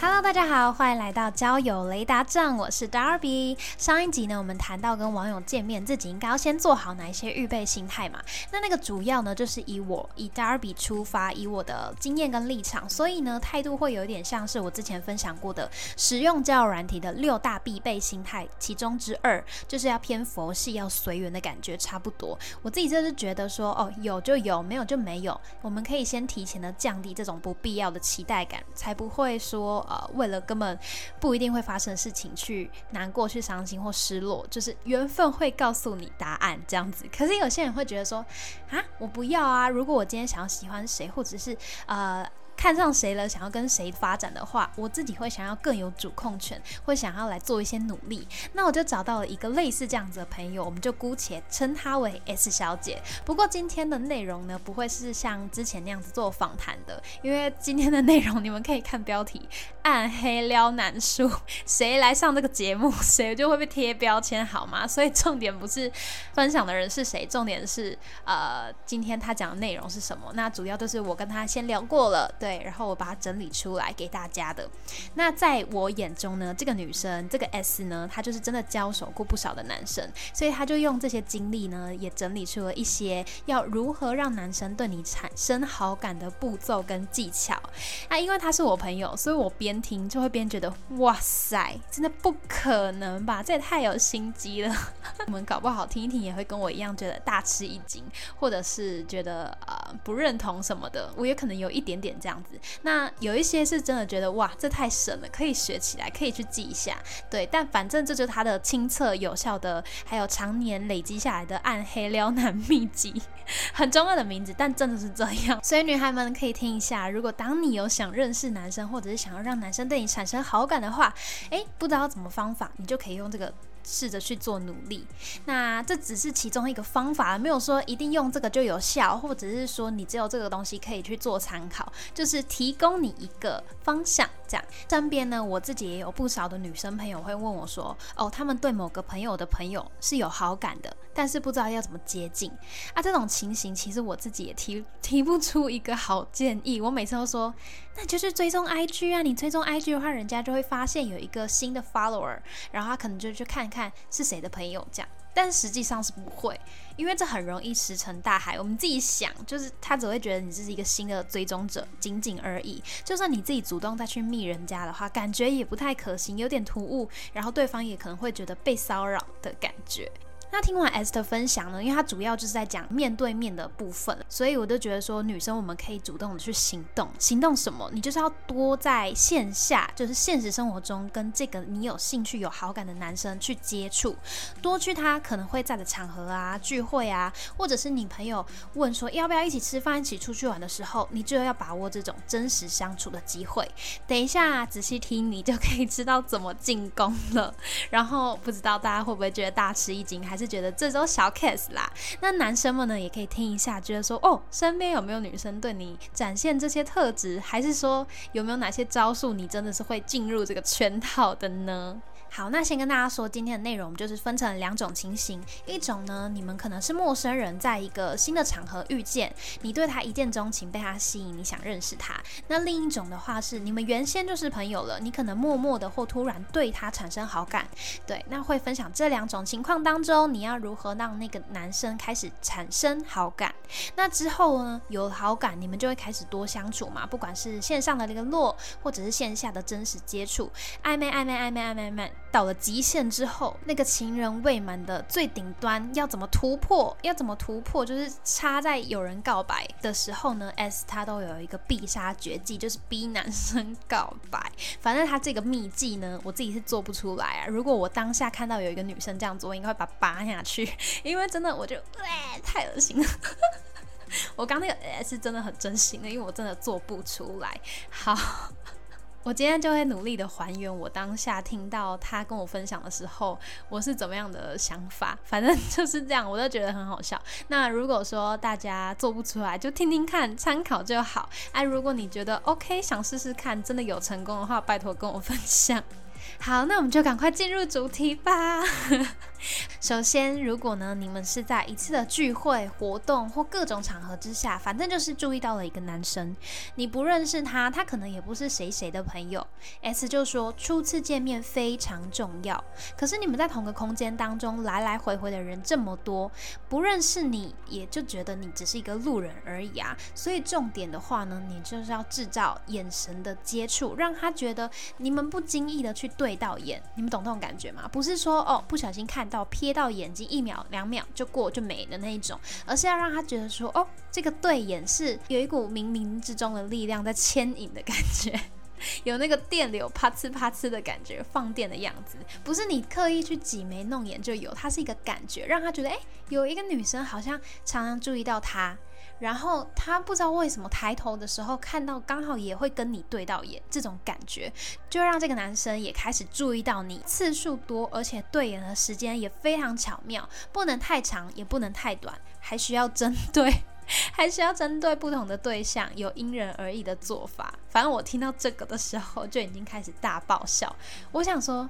Hello，大家好，欢迎来到交友雷达站，我是 Darby。上一集呢，我们谈到跟网友见面，自己应该要先做好哪一些预备心态嘛？那那个主要呢，就是以我以 Darby 出发，以我的经验跟立场，所以呢，态度会有点像是我之前分享过的使用交友软体的六大必备心态，其中之二就是要偏佛系，要随缘的感觉差不多。我自己就是觉得说，哦，有就有，没有就没有，我们可以先提前的降低这种不必要的期待感，才不会说。呃，为了根本不一定会发生的事情去难过、去伤心或失落，就是缘分会告诉你答案这样子。可是有些人会觉得说，啊，我不要啊！如果我今天想要喜欢谁，或者是呃。看上谁了，想要跟谁发展的话，我自己会想要更有主控权，会想要来做一些努力。那我就找到了一个类似这样子的朋友，我们就姑且称她为 S 小姐。不过今天的内容呢，不会是像之前那样子做访谈的，因为今天的内容你们可以看标题“暗黑撩男书”，谁来上这个节目，谁就会被贴标签，好吗？所以重点不是分享的人是谁，重点是呃，今天他讲的内容是什么。那主要就是我跟他先聊过了，对。对，然后我把它整理出来给大家的。那在我眼中呢，这个女生，这个 S 呢，她就是真的交手过不少的男生，所以她就用这些经历呢，也整理出了一些要如何让男生对你产生好感的步骤跟技巧。那因为她是我朋友，所以我边听就会边觉得，哇塞，真的不可能吧？这也太有心机了。我们搞不好听一听，也会跟我一样觉得大吃一惊，或者是觉得呃不认同什么的。我也可能有一点点这样。那有一些是真的觉得哇，这太神了，可以学起来，可以去记一下。对，但反正这就是他的亲测有效的，还有常年累积下来的暗黑撩男秘籍，很中二的名字，但真的是这样。所以女孩们可以听一下，如果当你有想认识男生，或者是想要让男生对你产生好感的话，诶，不知道怎么方法，你就可以用这个。试着去做努力，那这只是其中一个方法，没有说一定用这个就有效，或者是说你只有这个东西可以去做参考，就是提供你一个方向。这样，身边呢，我自己也有不少的女生朋友会问我说：“哦，他们对某个朋友的朋友是有好感的，但是不知道要怎么接近啊。”这种情形，其实我自己也提提不出一个好建议。我每次都说：“那就是追踪 IG 啊，你追踪 IG 的话，人家就会发现有一个新的 follower，然后他可能就去看看是谁的朋友这样。”但实际上是不会，因为这很容易石沉大海。我们自己想，就是他只会觉得你是一个新的追踪者，仅仅而已。就算你自己主动再去密人家的话，感觉也不太可行，有点突兀，然后对方也可能会觉得被骚扰的感觉。那听完 S 的分享呢？因为它主要就是在讲面对面的部分，所以我就觉得说，女生我们可以主动的去行动。行动什么？你就是要多在线下，就是现实生活中跟这个你有兴趣、有好感的男生去接触，多去他可能会在的场合啊、聚会啊，或者是你朋友问说要不要一起吃饭、一起出去玩的时候，你就要把握这种真实相处的机会。等一下仔细听，你就可以知道怎么进攻了。然后不知道大家会不会觉得大吃一惊，还是觉得这都小 case 啦。那男生们呢，也可以听一下，觉得说哦，身边有没有女生对你展现这些特质，还是说有没有哪些招数，你真的是会进入这个圈套的呢？好，那先跟大家说，今天的内容就是分成两种情形。一种呢，你们可能是陌生人，在一个新的场合遇见，你对他一见钟情，被他吸引，你想认识他。那另一种的话是，你们原先就是朋友了，你可能默默的或突然对他产生好感。对，那会分享这两种情况当中，你要如何让那个男生开始产生好感？那之后呢，有好感，你们就会开始多相处嘛，不管是线上的联络，或者是线下的真实接触，暧昧暧昧暧昧暧昧暧昧。到了极限之后，那个情人未满的最顶端要怎么突破？要怎么突破？就是插在有人告白的时候呢，S 他都有一个必杀绝技，就是逼男生告白。反正他这个秘技呢，我自己是做不出来啊。如果我当下看到有一个女生这样做，我应该会把它扒下去，因为真的我就太恶心了。我刚那个 S 真的很真心的，因为我真的做不出来。好。我今天就会努力的还原我当下听到他跟我分享的时候，我是怎么样的想法。反正 就是这样，我都觉得很好笑。那如果说大家做不出来，就听听看，参考就好。哎，如果你觉得 OK，想试试看，真的有成功的话，拜托跟我分享。好，那我们就赶快进入主题吧。首先，如果呢，你们是在一次的聚会、活动或各种场合之下，反正就是注意到了一个男生，你不认识他，他可能也不是谁谁的朋友。S 就说初次见面非常重要，可是你们在同个空间当中来来回回的人这么多，不认识你也就觉得你只是一个路人而已啊。所以重点的话呢，你就是要制造眼神的接触，让他觉得你们不经意的去对到眼，你们懂这种感觉吗？不是说哦不小心看。到瞥到眼睛一秒两秒就过就没的那一种，而是要让他觉得说，哦，这个对眼是有一股冥冥之中的力量在牵引的感觉，有那个电流啪呲啪呲的感觉，放电的样子，不是你刻意去挤眉弄眼就有，它是一个感觉，让他觉得，哎，有一个女生好像常常注意到他。然后他不知道为什么抬头的时候看到刚好也会跟你对到眼，这种感觉就让这个男生也开始注意到你次数多，而且对眼的时间也非常巧妙，不能太长也不能太短，还需要针对，还需要针对不同的对象，有因人而异的做法。反正我听到这个的时候就已经开始大爆笑，我想说。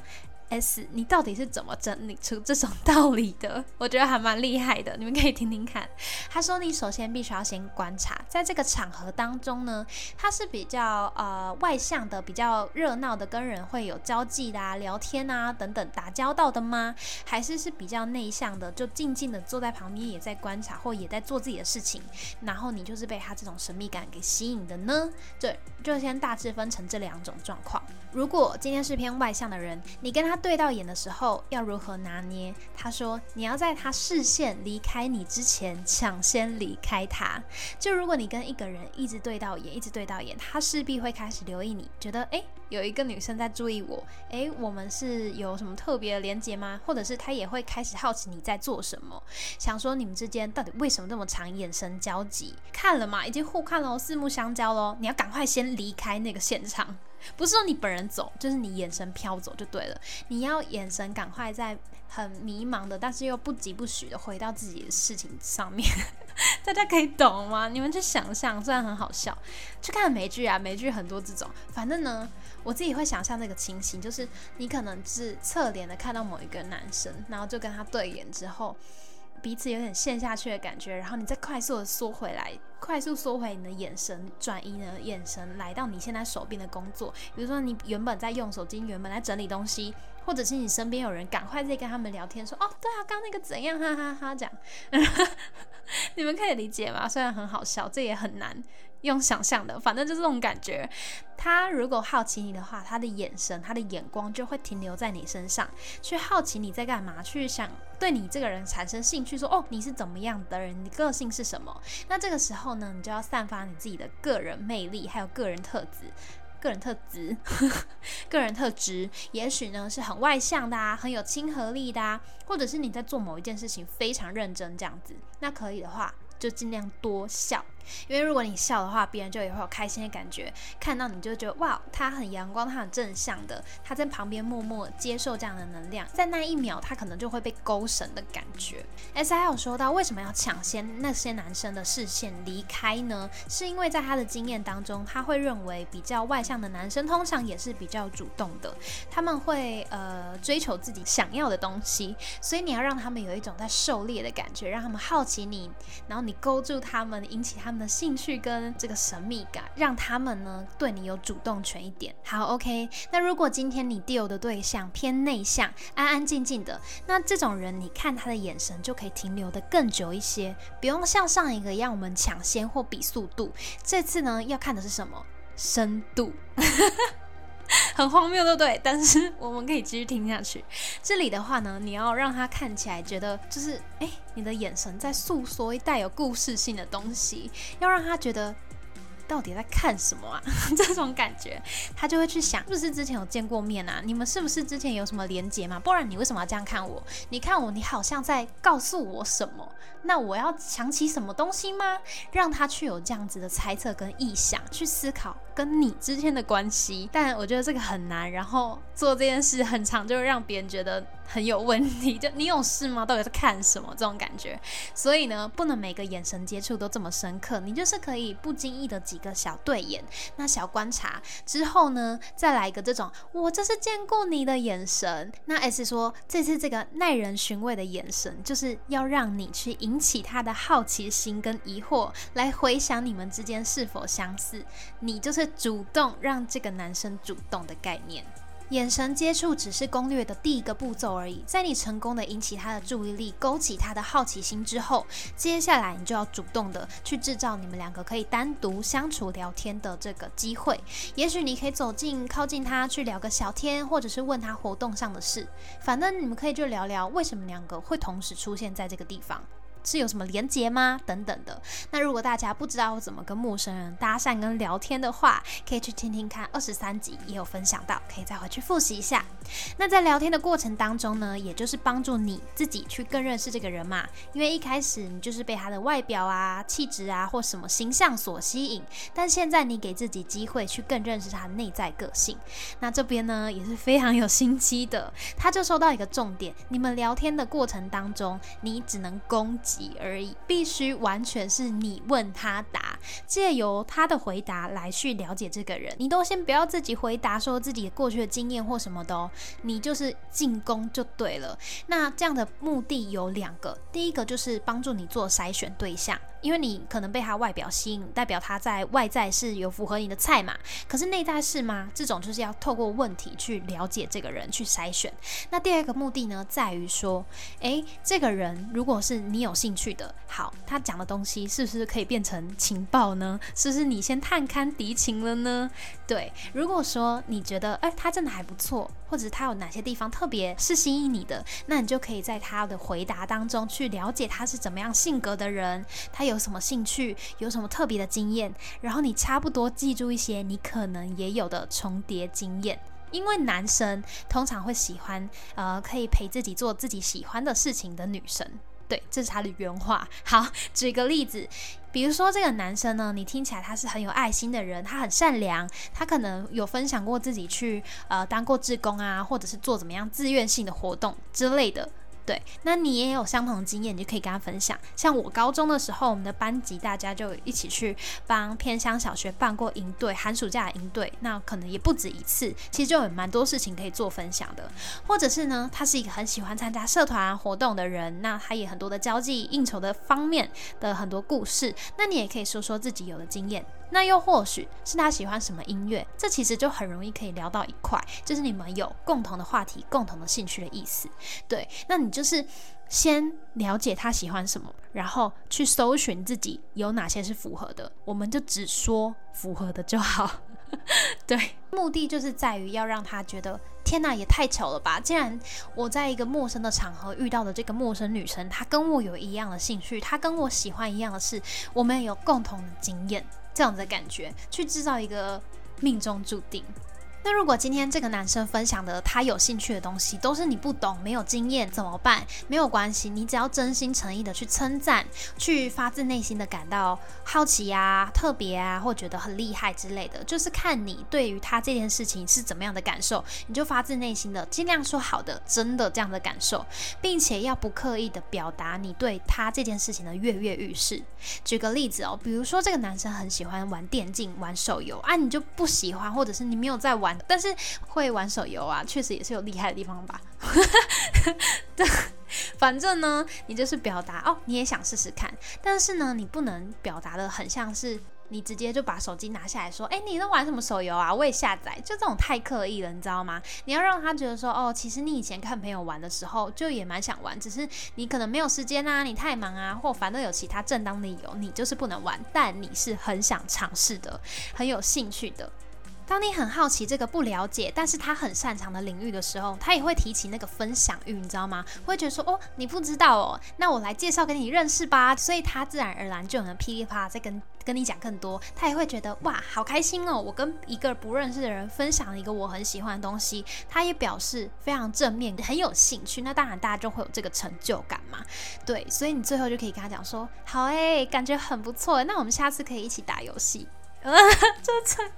S，你到底是怎么整理出这种道理的？我觉得还蛮厉害的，你们可以听听看。他说，你首先必须要先观察，在这个场合当中呢，他是比较呃外向的，比较热闹的，跟人会有交际的啊，聊天啊等等打交道的吗？还是是比较内向的，就静静的坐在旁边也在观察，或也在做自己的事情，然后你就是被他这种神秘感给吸引的呢？对，就先大致分成这两种状况。如果今天是偏外向的人，你跟他对到眼的时候要如何拿捏？他说，你要在他视线离开你之前抢先离开他。就如果你跟一个人一直对到眼，一直对到眼，他势必会开始留意你，觉得诶，有一个女生在注意我，诶，我们是有什么特别的连接吗？或者是他也会开始好奇你在做什么，想说你们之间到底为什么这么长眼神交集？看了嘛，已经互看了，四目相交喽，你要赶快先离开那个现场。不是说你本人走，就是你眼神飘走就对了。你要眼神赶快在很迷茫的，但是又不疾不徐的回到自己的事情上面。大家可以懂吗？你们去想象，虽然很好笑，去看美剧啊，美剧很多这种。反正呢，我自己会想象那个情形，就是你可能是侧脸的看到某一个男生，然后就跟他对眼之后。彼此有点陷下去的感觉，然后你再快速的缩回来，快速缩回你的眼神，转移你的眼神来到你现在手边的工作。比如说你原本在用手机，原本在整理东西，或者是你身边有人，赶快在跟他们聊天，说哦，对啊，刚那个怎样，哈哈哈，这样，你们可以理解吗？虽然很好笑，这也很难。用想象的，反正就是这种感觉。他如果好奇你的话，他的眼神、他的眼光就会停留在你身上，去好奇你在干嘛，去想对你这个人产生兴趣，说哦，你是怎么样的人，你个性是什么？那这个时候呢，你就要散发你自己的个人魅力，还有个人特质、个人特质、个人特质。也许呢是很外向的啊，很有亲和力的啊，或者是你在做某一件事情非常认真这样子。那可以的话，就尽量多笑。因为如果你笑的话，别人就也会有开心的感觉，看到你就觉得哇，他很阳光，他很正向的，他在旁边默默接受这样的能量，在那一秒他可能就会被勾神的感觉。S I 有说到为什么要抢先那些男生的视线离开呢？是因为在他的经验当中，他会认为比较外向的男生通常也是比较主动的，他们会呃追求自己想要的东西，所以你要让他们有一种在狩猎的感觉，让他们好奇你，然后你勾住他们，引起他们。的兴趣跟这个神秘感，让他们呢对你有主动权一点。好，OK。那如果今天你 deal 的对象偏内向，安安静静的，那这种人你看他的眼神就可以停留的更久一些，不用像上一个一样我们抢先或比速度。这次呢要看的是什么？深度。很荒谬，对不对？但是我们可以继续听下去。这里的话呢，你要让他看起来觉得就是，哎，你的眼神在诉说带有故事性的东西，要让他觉得到底在看什么啊？这种感觉，他就会去想，是不是之前有见过面啊？你们是不是之前有什么连结嘛？不然你为什么要这样看我？你看我，你好像在告诉我什么？那我要想起什么东西吗？让他去有这样子的猜测跟臆想，去思考跟你之间的关系。但我觉得这个很难，然后做这件事很长，就让别人觉得。很有问题，就你有事吗？到底是看什么这种感觉？所以呢，不能每个眼神接触都这么深刻，你就是可以不经意的几一个小对眼，那小观察之后呢，再来一个这种我这是见过你的眼神。那 S 说这次这个耐人寻味的眼神，就是要让你去引起他的好奇心跟疑惑，来回想你们之间是否相似。你就是主动让这个男生主动的概念。眼神接触只是攻略的第一个步骤而已，在你成功的引起他的注意力，勾起他的好奇心之后，接下来你就要主动的去制造你们两个可以单独相处聊天的这个机会。也许你可以走近靠近他去聊个小天，或者是问他活动上的事，反正你们可以就聊聊为什么两个会同时出现在这个地方。是有什么连结吗？等等的。那如果大家不知道怎么跟陌生人搭讪跟聊天的话，可以去听听看二十三集也有分享到，可以再回去复习一下。那在聊天的过程当中呢，也就是帮助你自己去更认识这个人嘛。因为一开始你就是被他的外表啊、气质啊或什么形象所吸引，但现在你给自己机会去更认识他内在个性。那这边呢也是非常有心机的，他就说到一个重点：你们聊天的过程当中，你只能攻。而已，必须完全是你问他答，借由他的回答来去了解这个人。你都先不要自己回答，说自己过去的经验或什么的哦，你就是进攻就对了。那这样的目的有两个，第一个就是帮助你做筛选对象。因为你可能被他外表吸引，代表他在外在是有符合你的菜嘛？可是内在是吗？这种就是要透过问题去了解这个人，去筛选。那第二个目的呢，在于说，诶，这个人如果是你有兴趣的，好，他讲的东西是不是可以变成情报呢？是不是你先探勘敌情了呢？对，如果说你觉得，哎，他真的还不错，或者他有哪些地方特别是吸引你的，那你就可以在他的回答当中去了解他是怎么样性格的人，他。有什么兴趣，有什么特别的经验，然后你差不多记住一些你可能也有的重叠经验，因为男生通常会喜欢呃可以陪自己做自己喜欢的事情的女生，对，这是他的原话。好，举个例子，比如说这个男生呢，你听起来他是很有爱心的人，他很善良，他可能有分享过自己去呃当过志工啊，或者是做怎么样自愿性的活动之类的。对，那你也有相同经验，你就可以跟他分享。像我高中的时候，我们的班级大家就一起去帮偏乡小学办过营队，寒暑假营队，那可能也不止一次。其实就有蛮多事情可以做分享的。或者是呢，他是一个很喜欢参加社团活动的人，那他也很多的交际应酬的方面的很多故事，那你也可以说说自己有的经验。那又或许是他喜欢什么音乐，这其实就很容易可以聊到一块，就是你们有共同的话题、共同的兴趣的意思。对，那你就是先了解他喜欢什么，然后去搜寻自己有哪些是符合的，我们就只说符合的就好。对，目的就是在于要让他觉得，天哪，也太巧了吧！既然我在一个陌生的场合遇到的这个陌生女生，她跟我有一样的兴趣，她跟我喜欢一样的事，我们有共同的经验。这样子的感觉，去制造一个命中注定。那如果今天这个男生分享的他有兴趣的东西都是你不懂、没有经验怎么办？没有关系，你只要真心诚意的去称赞，去发自内心的感到好奇啊、特别啊，或觉得很厉害之类的，就是看你对于他这件事情是怎么样的感受，你就发自内心的尽量说好的、真的这样的感受，并且要不刻意的表达你对他这件事情的跃跃欲试。举个例子哦，比如说这个男生很喜欢玩电竞、玩手游啊，你就不喜欢，或者是你没有在玩。但是会玩手游啊，确实也是有厉害的地方吧。对，反正呢，你就是表达哦，你也想试试看。但是呢，你不能表达的很像是你直接就把手机拿下来说，哎，你在玩什么手游啊？我也下载，就这种太刻意了，你知道吗？你要让他觉得说，哦，其实你以前看朋友玩的时候，就也蛮想玩，只是你可能没有时间啊，你太忙啊，或反正有其他正当理由，你就是不能玩。但你是很想尝试的，很有兴趣的。当你很好奇这个不了解，但是他很擅长的领域的时候，他也会提起那个分享欲，你知道吗？会觉得说，哦，你不知道哦，那我来介绍给你认识吧。所以他自然而然就能噼里啪啦在跟跟你讲更多。他也会觉得，哇，好开心哦，我跟一个不认识的人分享了一个我很喜欢的东西，他也表示非常正面，很有兴趣。那当然大家就会有这个成就感嘛。对，所以你最后就可以跟他讲说，好诶，感觉很不错，那我们下次可以一起打游戏。这这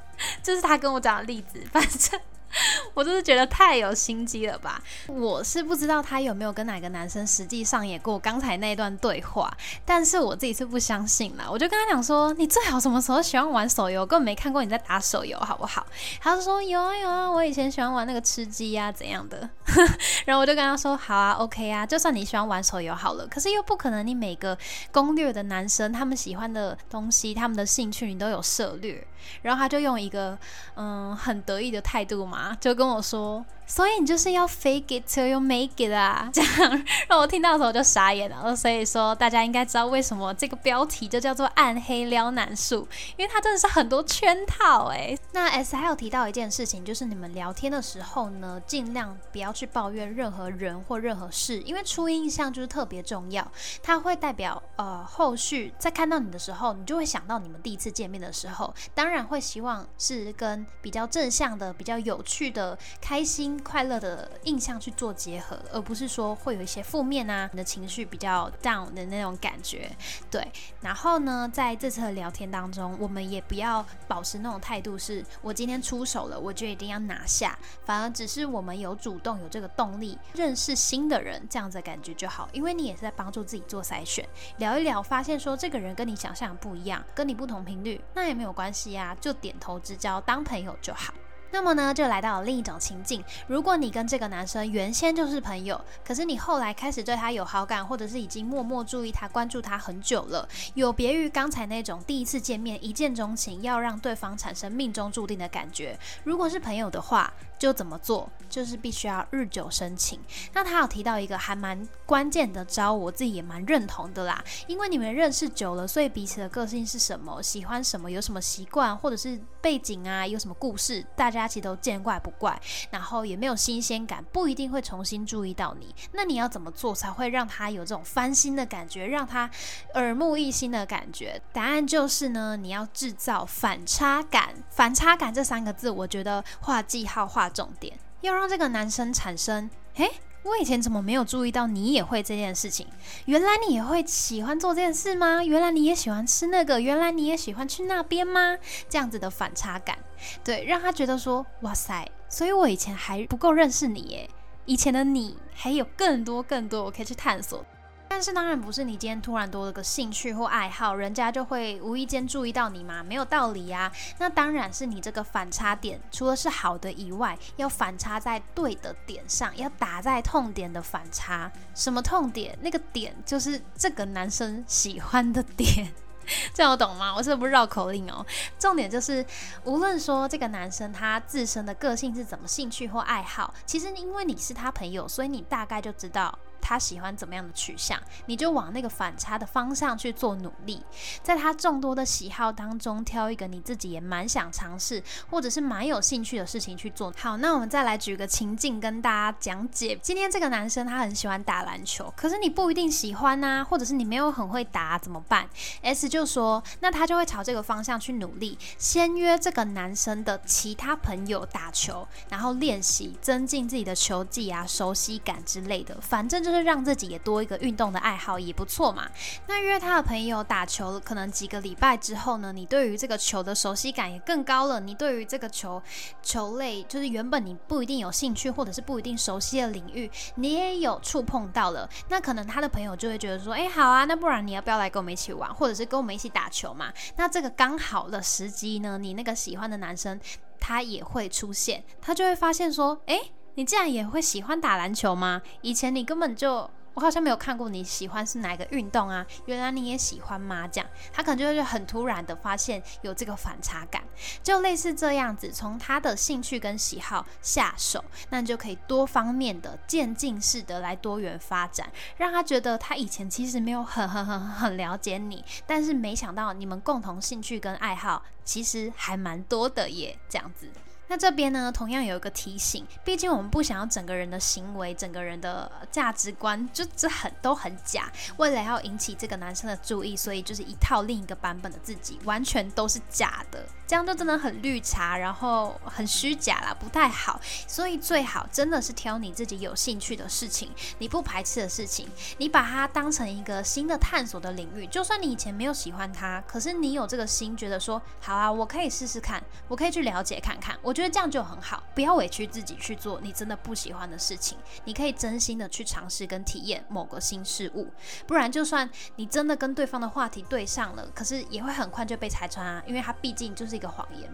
这是他跟我讲的例子，反正。我就是觉得太有心机了吧！我是不知道他有没有跟哪个男生实际上演过刚才那段对话，但是我自己是不相信啦。我就跟他讲说：“你最好什么时候喜欢玩手游？根本没看过你在打手游，好不好？”他就说：“有啊有啊，我以前喜欢玩那个吃鸡呀怎样的。”然后我就跟他说：“好啊，OK 啊，就算你喜欢玩手游好了，可是又不可能你每个攻略的男生他们喜欢的东西、他们的兴趣你都有涉略。”然后他就用一个嗯很得意的态度嘛，就跟我说。所以你就是要 fake it till you make it 啊，这样让我听到的时候就傻眼了。所以说大家应该知道为什么这个标题就叫做暗黑撩男术，因为它真的是很多圈套哎。那 S 还有提到一件事情，就是你们聊天的时候呢，尽量不要去抱怨任何人或任何事，因为初印象就是特别重要，它会代表呃后续在看到你的时候，你就会想到你们第一次见面的时候，当然会希望是跟比较正向的、比较有趣的、开心。快乐的印象去做结合，而不是说会有一些负面啊，你的情绪比较 down 的那种感觉。对，然后呢，在这次的聊天当中，我们也不要保持那种态度，是我今天出手了，我就一定要拿下，反而只是我们有主动有这个动力认识新的人，这样子的感觉就好。因为你也是在帮助自己做筛选，聊一聊，发现说这个人跟你想象不一样，跟你不同频率，那也没有关系呀，就点头之交，当朋友就好。那么呢，就来到了另一种情境。如果你跟这个男生原先就是朋友，可是你后来开始对他有好感，或者是已经默默注意他、关注他很久了，有别于刚才那种第一次见面一见钟情，要让对方产生命中注定的感觉。如果是朋友的话，就怎么做？就是必须要日久生情。那他有提到一个还蛮关键的招，我自己也蛮认同的啦。因为你们认识久了，所以彼此的个性是什么，喜欢什么，有什么习惯，或者是背景啊，有什么故事，大家家其实都见怪不怪。然后也没有新鲜感，不一定会重新注意到你。那你要怎么做才会让他有这种翻新的感觉，让他耳目一新的感觉？答案就是呢，你要制造反差感。反差感这三个字，我觉得画记号画。重点要让这个男生产生，诶，我以前怎么没有注意到你也会这件事情？原来你也会喜欢做这件事吗？原来你也喜欢吃那个？原来你也喜欢去那边吗？这样子的反差感，对，让他觉得说，哇塞，所以我以前还不够认识你耶，以前的你还有更多更多我可以去探索。但是当然不是你今天突然多了个兴趣或爱好，人家就会无意间注意到你嘛？没有道理呀。那当然是你这个反差点，除了是好的以外，要反差在对的点上，要打在痛点的反差。什么痛点？那个点就是这个男生喜欢的点。这样我懂吗？我是不是绕口令哦？重点就是，无论说这个男生他自身的个性是怎么，兴趣或爱好，其实因为你是他朋友，所以你大概就知道。他喜欢怎么样的取向，你就往那个反差的方向去做努力，在他众多的喜好当中挑一个你自己也蛮想尝试，或者是蛮有兴趣的事情去做。好，那我们再来举个情境跟大家讲解。今天这个男生他很喜欢打篮球，可是你不一定喜欢呐，或者是你没有很会打，怎么办？S 就说，那他就会朝这个方向去努力，先约这个男生的其他朋友打球，然后练习，增进自己的球技啊、熟悉感之类的，反正就。就是让自己也多一个运动的爱好也不错嘛。那约他的朋友打球，可能几个礼拜之后呢，你对于这个球的熟悉感也更高了。你对于这个球球类，就是原本你不一定有兴趣或者是不一定熟悉的领域，你也有触碰到了。那可能他的朋友就会觉得说，哎，好啊，那不然你要不要来跟我们一起玩，或者是跟我们一起打球嘛？那这个刚好的时机呢，你那个喜欢的男生他也会出现，他就会发现说，哎。你竟然也会喜欢打篮球吗？以前你根本就我好像没有看过你喜欢是哪个运动啊？原来你也喜欢吗？这样他可能就会很突然的发现有这个反差感，就类似这样子，从他的兴趣跟喜好下手，那你就可以多方面的渐进式的来多元发展，让他觉得他以前其实没有很很很很了解你，但是没想到你们共同兴趣跟爱好其实还蛮多的耶，这样子。那这边呢，同样有一个提醒，毕竟我们不想要整个人的行为、整个人的价值观就这很都很假。为了要引起这个男生的注意，所以就是一套另一个版本的自己，完全都是假的，这样就真的很绿茶，然后很虚假啦，不太好。所以最好真的是挑你自己有兴趣的事情，你不排斥的事情，你把它当成一个新的探索的领域。就算你以前没有喜欢他，可是你有这个心，觉得说好啊，我可以试试看，我可以去了解看看，我。觉得这样就很好，不要委屈自己去做你真的不喜欢的事情。你可以真心的去尝试跟体验某个新事物，不然就算你真的跟对方的话题对上了，可是也会很快就被拆穿啊，因为它毕竟就是一个谎言。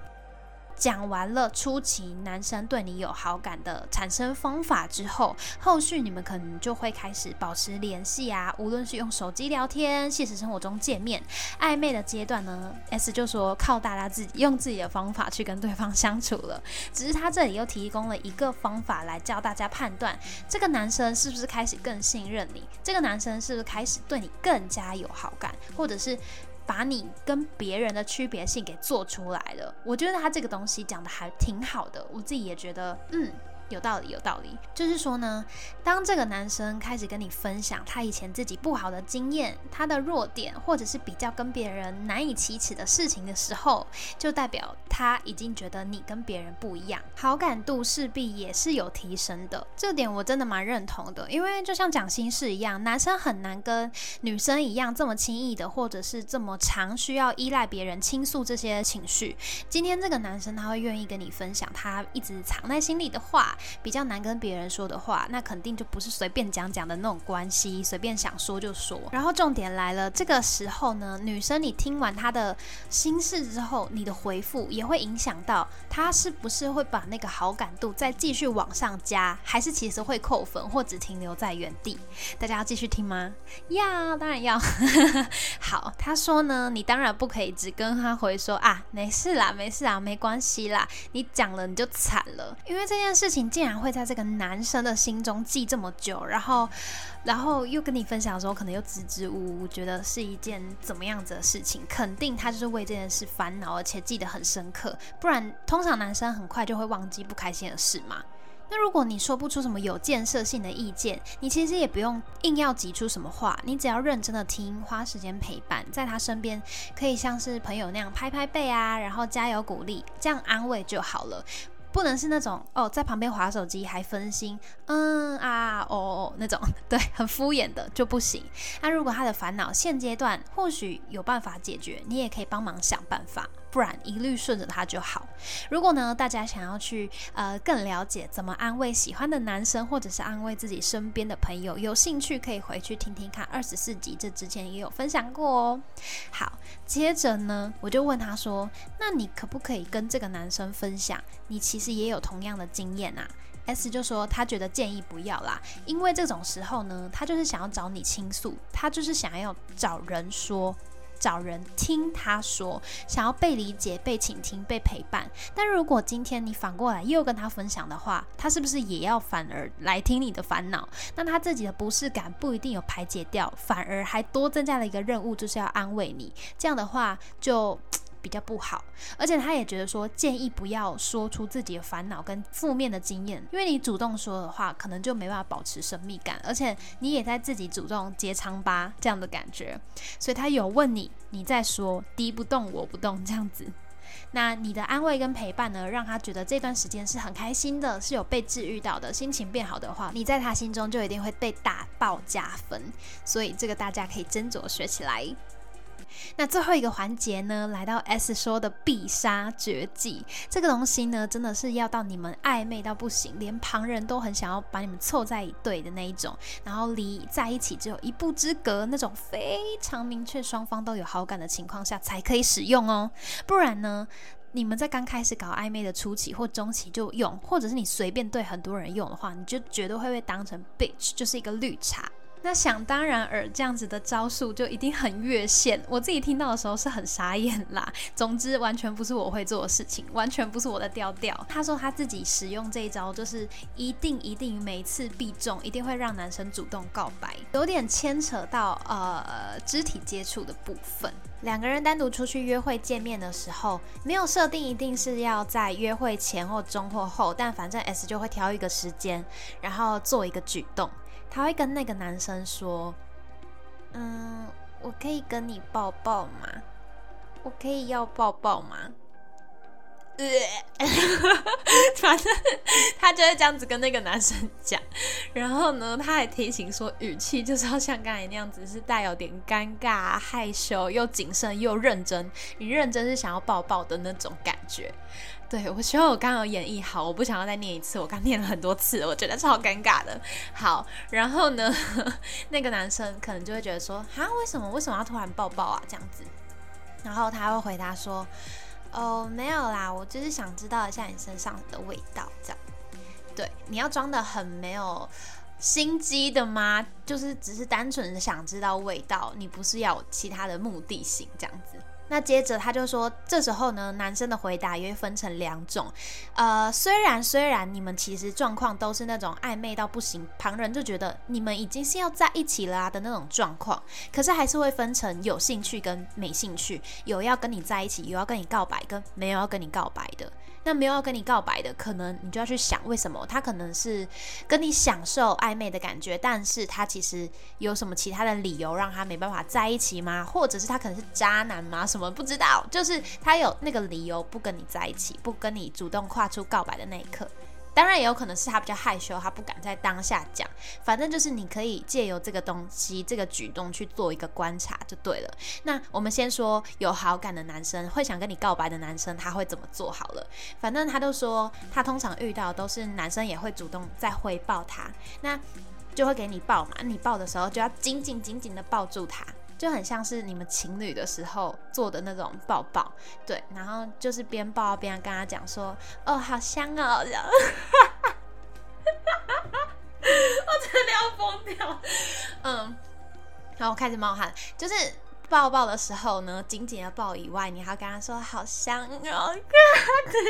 讲完了初期男生对你有好感的产生方法之后，后续你们可能就会开始保持联系啊，无论是用手机聊天、现实生活中见面、暧昧的阶段呢，S 就说靠大家自己用自己的方法去跟对方相处了。只是他这里又提供了一个方法来教大家判断这个男生是不是开始更信任你，这个男生是不是开始对你更加有好感，或者是。把你跟别人的区别性给做出来了，我觉得他这个东西讲的还挺好的，我自己也觉得，嗯。有道理，有道理。就是说呢，当这个男生开始跟你分享他以前自己不好的经验、他的弱点，或者是比较跟别人难以启齿的事情的时候，就代表他已经觉得你跟别人不一样，好感度势必也是有提升的。这点我真的蛮认同的，因为就像讲心事一样，男生很难跟女生一样这么轻易的，或者是这么长需要依赖别人倾诉这些情绪。今天这个男生他会愿意跟你分享他一直藏在心里的话。比较难跟别人说的话，那肯定就不是随便讲讲的那种关系，随便想说就说。然后重点来了，这个时候呢，女生你听完他的心事之后，你的回复也会影响到他是不是会把那个好感度再继续往上加，还是其实会扣分或只停留在原地？大家要继续听吗？要，当然要。好，他说呢，你当然不可以只跟他回说啊，没事啦，没事啊，没关系啦。你讲了你就惨了，因为这件事情。竟然会在这个男生的心中记这么久，然后，然后又跟你分享的时候，可能又支支吾吾，觉得是一件怎么样子的事情？肯定他就是为这件事烦恼，而且记得很深刻。不然，通常男生很快就会忘记不开心的事嘛。那如果你说不出什么有建设性的意见，你其实也不用硬要挤出什么话，你只要认真的听，花时间陪伴，在他身边，可以像是朋友那样拍拍背啊，然后加油鼓励，这样安慰就好了。不能是那种哦，在旁边划手机还分心，嗯啊哦那种，对，很敷衍的就不行。那如果他的烦恼现阶段或许有办法解决，你也可以帮忙想办法。不然一律顺着他就好。如果呢，大家想要去呃更了解怎么安慰喜欢的男生，或者是安慰自己身边的朋友，有兴趣可以回去听听看二十四集，这之前也有分享过哦。好，接着呢，我就问他说：“那你可不可以跟这个男生分享，你其实也有同样的经验啊？”S 就说他觉得建议不要啦，因为这种时候呢，他就是想要找你倾诉，他就是想要找人说。找人听他说，想要被理解、被倾听、被陪伴。但如果今天你反过来又跟他分享的话，他是不是也要反而来听你的烦恼？那他自己的不适感不一定有排解掉，反而还多增加了一个任务，就是要安慰你。这样的话就。比较不好，而且他也觉得说建议不要说出自己的烦恼跟负面的经验，因为你主动说的话，可能就没办法保持神秘感，而且你也在自己主动揭疮疤这样的感觉，所以他有问你，你再说敌不动我不动这样子，那你的安慰跟陪伴呢，让他觉得这段时间是很开心的，是有被治愈到的，心情变好的话，你在他心中就一定会被打爆加分，所以这个大家可以斟酌学起来。那最后一个环节呢，来到 S 说的必杀绝技，这个东西呢，真的是要到你们暧昧到不行，连旁人都很想要把你们凑在一对的那一种，然后离在一起只有一步之隔那种非常明确双方都有好感的情况下才可以使用哦，不然呢，你们在刚开始搞暧昧的初期或中期就用，或者是你随便对很多人用的话，你就绝对会被当成 bitch，就是一个绿茶。那想当然尔，这样子的招数就一定很越线。我自己听到的时候是很傻眼啦。总之，完全不是我会做的事情，完全不是我的调调。他说他自己使用这一招，就是一定一定每次必中，一定会让男生主动告白，有点牵扯到呃肢体接触的部分。两个人单独出去约会见面的时候，没有设定一定是要在约会前或中或后，但反正 S 就会挑一个时间，然后做一个举动。他会跟那个男生说：“嗯，我可以跟你抱抱吗？我可以要抱抱吗？”呃，反正他就会这样子跟那个男生讲。然后呢，他还提醒说，语气就是要像刚才那样子，是带有点尴尬、害羞，又谨慎又认真。你认真是想要抱抱的那种感觉。对，我希望我刚刚有演绎好，我不想要再念一次。我刚念了很多次，我觉得超尴尬的。好，然后呢，那个男生可能就会觉得说，啊，为什么为什么要突然抱抱啊？这样子，然后他会回答说，哦，没有啦，我就是想知道一下你身上的味道，这样。对，你要装的很没有心机的吗？就是只是单纯的想知道味道，你不是要有其他的目的性这样子。那接着他就说，这时候呢，男生的回答也会分成两种，呃，虽然虽然你们其实状况都是那种暧昧到不行，旁人就觉得你们已经是要在一起了的那种状况，可是还是会分成有兴趣跟没兴趣，有要跟你在一起，有要跟你告白，跟没有要跟你告白的。那没有要跟你告白的，可能你就要去想为什么他可能是跟你享受暧昧的感觉，但是他其实有什么其他的理由让他没办法在一起吗？或者是他可能是渣男吗？什么不知道，就是他有那个理由不跟你在一起，不跟你主动跨出告白的那一刻。当然也有可能是他比较害羞，他不敢在当下讲。反正就是你可以借由这个东西、这个举动去做一个观察就对了。那我们先说有好感的男生会想跟你告白的男生，他会怎么做好了？反正他都说他通常遇到都是男生也会主动在回报他，那就会给你抱嘛。你抱的时候就要紧紧紧紧的抱住他。就很像是你们情侣的时候做的那种抱抱，对，然后就是边抱边跟他讲说，哦，好香哦，这样，我真的要疯掉，嗯，然后开始冒汗，就是抱抱的时候呢，紧紧的抱以外，你还要跟他说好香哦，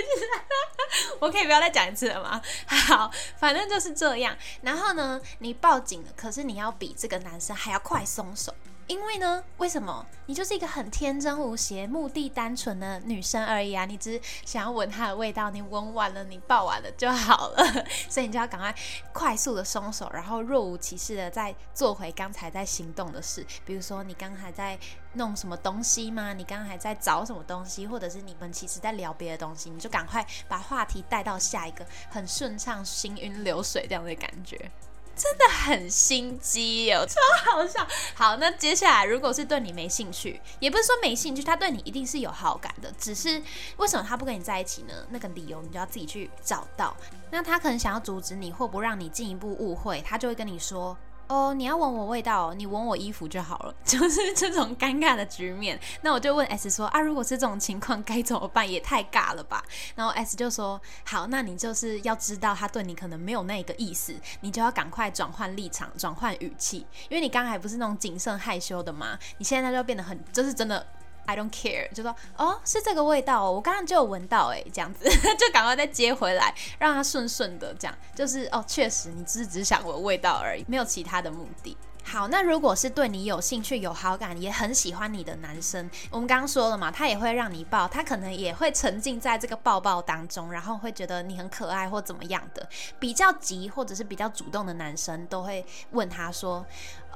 我可以不要再讲一次了吗？好，反正就是这样，然后呢，你抱紧了，可是你要比这个男生还要快松手。因为呢，为什么？你就是一个很天真无邪、目的单纯的女生而已啊！你只是想要闻它的味道，你闻完了，你抱完了就好了，所以你就要赶快快速的松手，然后若无其事的再做回刚才在行动的事。比如说，你刚才在弄什么东西吗？你刚才在找什么东西？或者是你们其实在聊别的东西？你就赶快把话题带到下一个，很顺畅、行云流水这样的感觉。真的很心机哦，超好笑。好，那接下来如果是对你没兴趣，也不是说没兴趣，他对你一定是有好感的，只是为什么他不跟你在一起呢？那个理由你就要自己去找到。那他可能想要阻止你，或不让你进一步误会，他就会跟你说。哦，你要闻我味道，你闻我衣服就好了，就是这种尴尬的局面。那我就问 S 说啊，如果是这种情况该怎么办？也太尬了吧。然后 S 就说好，那你就是要知道他对你可能没有那个意思，你就要赶快转换立场，转换语气，因为你刚才不是那种谨慎害羞的吗？你现在就变得很，就是真的。I don't care，就说哦，是这个味道，我刚刚就有闻到哎，这样子 就赶快再接回来，让它顺顺的这样，就是哦，确实你只是只想闻味道而已，没有其他的目的。好，那如果是对你有兴趣、有好感、也很喜欢你的男生，我们刚刚说了嘛，他也会让你抱，他可能也会沉浸在这个抱抱当中，然后会觉得你很可爱或怎么样的。比较急或者是比较主动的男生，都会问他说。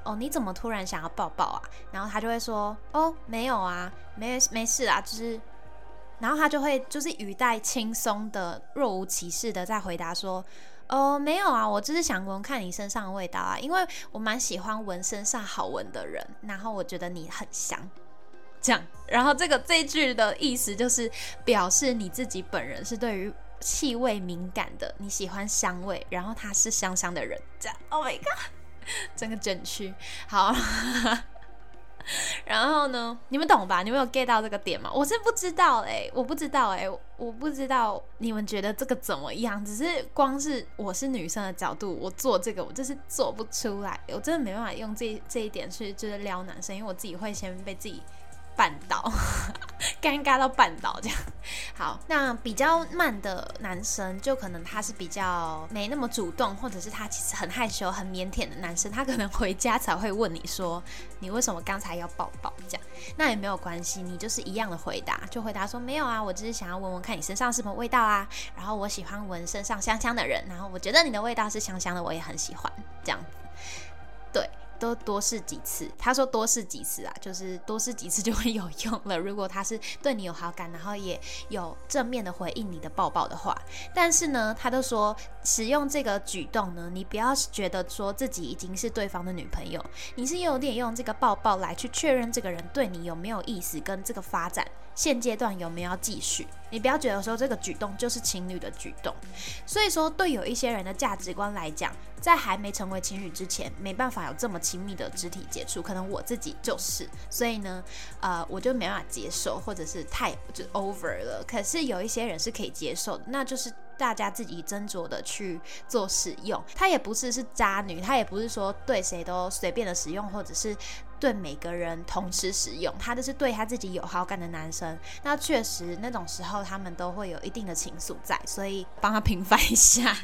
哦，你怎么突然想要抱抱啊？然后他就会说，哦，没有啊，没没事啊，就是，然后他就会就是语带轻松的、若无其事的在回答说，哦，没有啊，我就是想闻看你身上的味道啊，因为我蛮喜欢闻身上好闻的人，然后我觉得你很香，这样，然后这个这句的意思就是表示你自己本人是对于气味敏感的，你喜欢香味，然后他是香香的人，这样，Oh my god。整个整区好，然后呢，你们懂吧？你们有 get 到这个点吗？我是不知道哎，我不知道哎，我不知道你们觉得这个怎么样？只是光是我是女生的角度，我做这个我就是做不出来，我真的没办法用这这一点去就是撩男生，因为我自己会先被自己。绊倒，尴尬到绊倒这样。好，那比较慢的男生，就可能他是比较没那么主动，或者是他其实很害羞、很腼腆的男生，他可能回家才会问你说：“你为什么刚才要抱抱？”这样，那也没有关系，你就是一样的回答，就回答说：“没有啊，我只是想要闻闻看你身上什么味道啊。然后我喜欢闻身上香香的人，然后我觉得你的味道是香香的，我也很喜欢。”这样子，对。都多试几次，他说多试几次啊，就是多试几次就会有用了。如果他是对你有好感，然后也有正面的回应你的抱抱的话，但是呢，他都说使用这个举动呢，你不要觉得说自己已经是对方的女朋友，你是有点用这个抱抱来去确认这个人对你有没有意思，跟这个发展现阶段有没有要继续。你不要觉得说这个举动就是情侣的举动，所以说对有一些人的价值观来讲，在还没成为情侣之前，没办法有这么亲密的肢体接触，可能我自己就是，所以呢，呃，我就没办法接受，或者是太就 over 了。可是有一些人是可以接受的，那就是大家自己斟酌的去做使用。他也不是是渣女，他也不是说对谁都随便的使用，或者是。对每个人同时使用，他就是对他自己有好感的男生，那确实那种时候他们都会有一定的情愫在，所以帮他平反一下。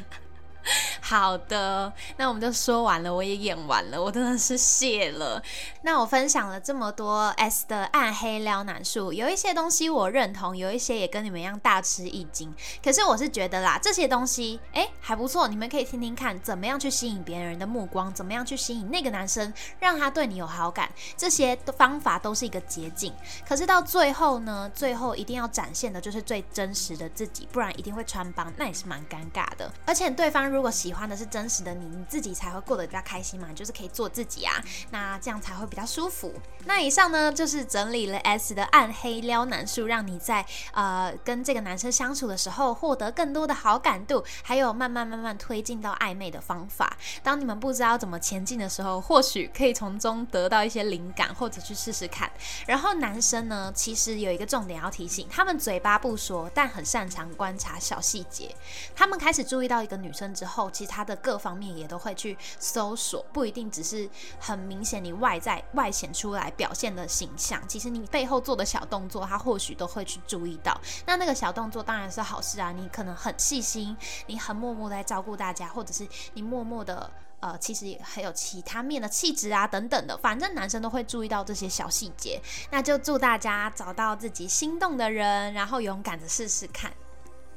好的，那我们就说完了，我也演完了，我真的是谢了。那我分享了这么多 S 的暗黑撩男术，有一些东西我认同，有一些也跟你们一样大吃一惊。可是我是觉得啦，这些东西哎还不错，你们可以听听看，怎么样去吸引别人的目光，怎么样去吸引那个男生，让他对你有好感，这些方法都是一个捷径。可是到最后呢，最后一定要展现的就是最真实的自己，不然一定会穿帮，那也是蛮尴尬的。而且对方如果喜欢的是真实的你，你自己才会过得比较开心嘛，就是可以做自己啊，那这样才会比较舒服。那以上呢，就是整理了 S 的暗黑撩男术，让你在呃跟这个男生相处的时候，获得更多的好感度，还有慢慢慢慢推进到暧昧的方法。当你们不知道怎么前进的时候，或许可以从中得到一些灵感，或者去试试看。然后男生呢，其实有一个重点要提醒，他们嘴巴不说，但很擅长观察小细节。他们开始注意到一个女生之后，其他的各方面也都会去搜索，不一定只是很明显你外在外显出来表现的形象，其实你背后做的小动作，他或许都会去注意到。那那个小动作当然是好事啊，你可能很细心，你很默默在照顾大家，或者是你默默的呃，其实也还有其他面的气质啊等等的，反正男生都会注意到这些小细节。那就祝大家找到自己心动的人，然后勇敢的试试看。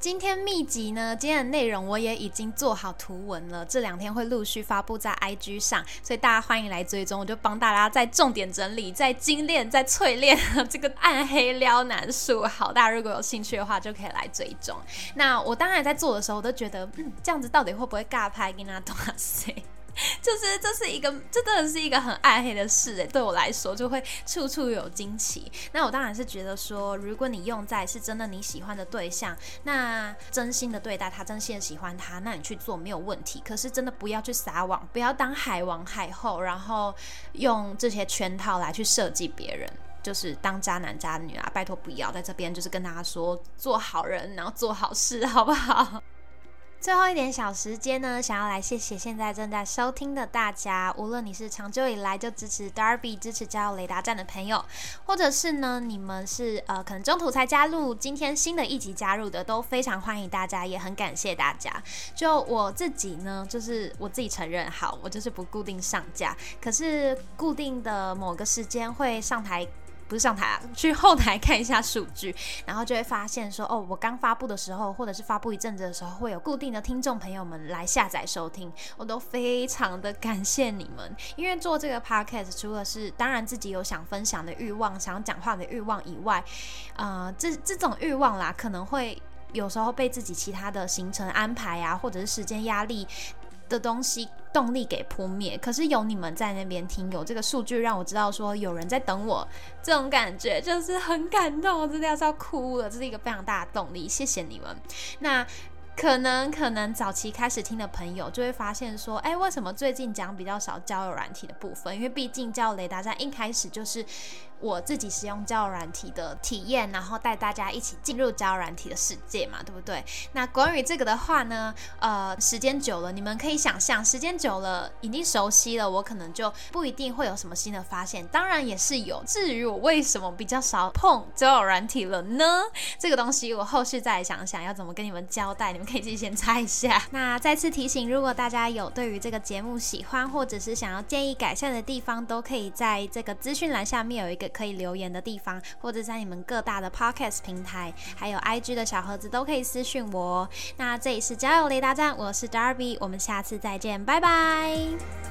今天秘籍呢？今天的内容我也已经做好图文了，这两天会陆续发布在 IG 上，所以大家欢迎来追踪。我就帮大家再重点整理、再精炼、再淬炼这个暗黑撩男术。好，大家如果有兴趣的话，就可以来追踪。那我当然在做的时候，我都觉得，嗯，这样子到底会不会尬拍？跟他多少 就是这是一个，这真的是一个很暗黑的事诶，对我来说就会处处有惊奇。那我当然是觉得说，如果你用在是真的你喜欢的对象，那真心的对待他，真心的喜欢他，那你去做没有问题。可是真的不要去撒网，不要当海王海后，然后用这些圈套来去设计别人，就是当渣男渣女啊！拜托不要在这边，就是跟大家说做好人，然后做好事，好不好？最后一点小时间呢，想要来谢谢现在正在收听的大家，无论你是长久以来就支持 Darby、支持加入雷达站的朋友，或者是呢你们是呃可能中途才加入，今天新的一集加入的，都非常欢迎大家，也很感谢大家。就我自己呢，就是我自己承认，好，我就是不固定上架，可是固定的某个时间会上台。不是上台啊，去后台看一下数据，然后就会发现说，哦，我刚发布的时候，或者是发布一阵子的时候，会有固定的听众朋友们来下载收听，我都非常的感谢你们。因为做这个 podcast，除了是当然自己有想分享的欲望、想讲话的欲望以外，呃，这这种欲望啦，可能会有时候被自己其他的行程安排啊，或者是时间压力。的东西动力给扑灭，可是有你们在那边听，有这个数据让我知道说有人在等我，这种感觉就是很感动，真的要要哭了，这是一个非常大的动力，谢谢你们。那。可能可能早期开始听的朋友就会发现说，哎，为什么最近讲比较少交友软体的部分？因为毕竟交友雷达站一开始就是我自己使用交友软体的体验，然后带大家一起进入交友软体的世界嘛，对不对？那关于这个的话呢，呃，时间久了，你们可以想象，时间久了已经熟悉了，我可能就不一定会有什么新的发现。当然也是有。至于我为什么比较少碰交友软体了呢？这个东西我后续再想想要怎么跟你们交代，你们。可以自己先猜一下。那再次提醒，如果大家有对于这个节目喜欢，或者是想要建议改善的地方，都可以在这个资讯栏下面有一个可以留言的地方或者在你们各大的 podcast 平台还有 ig 的小盒子都可以私信我那这里是交友雷达站我是 darby 我们下次再见拜拜。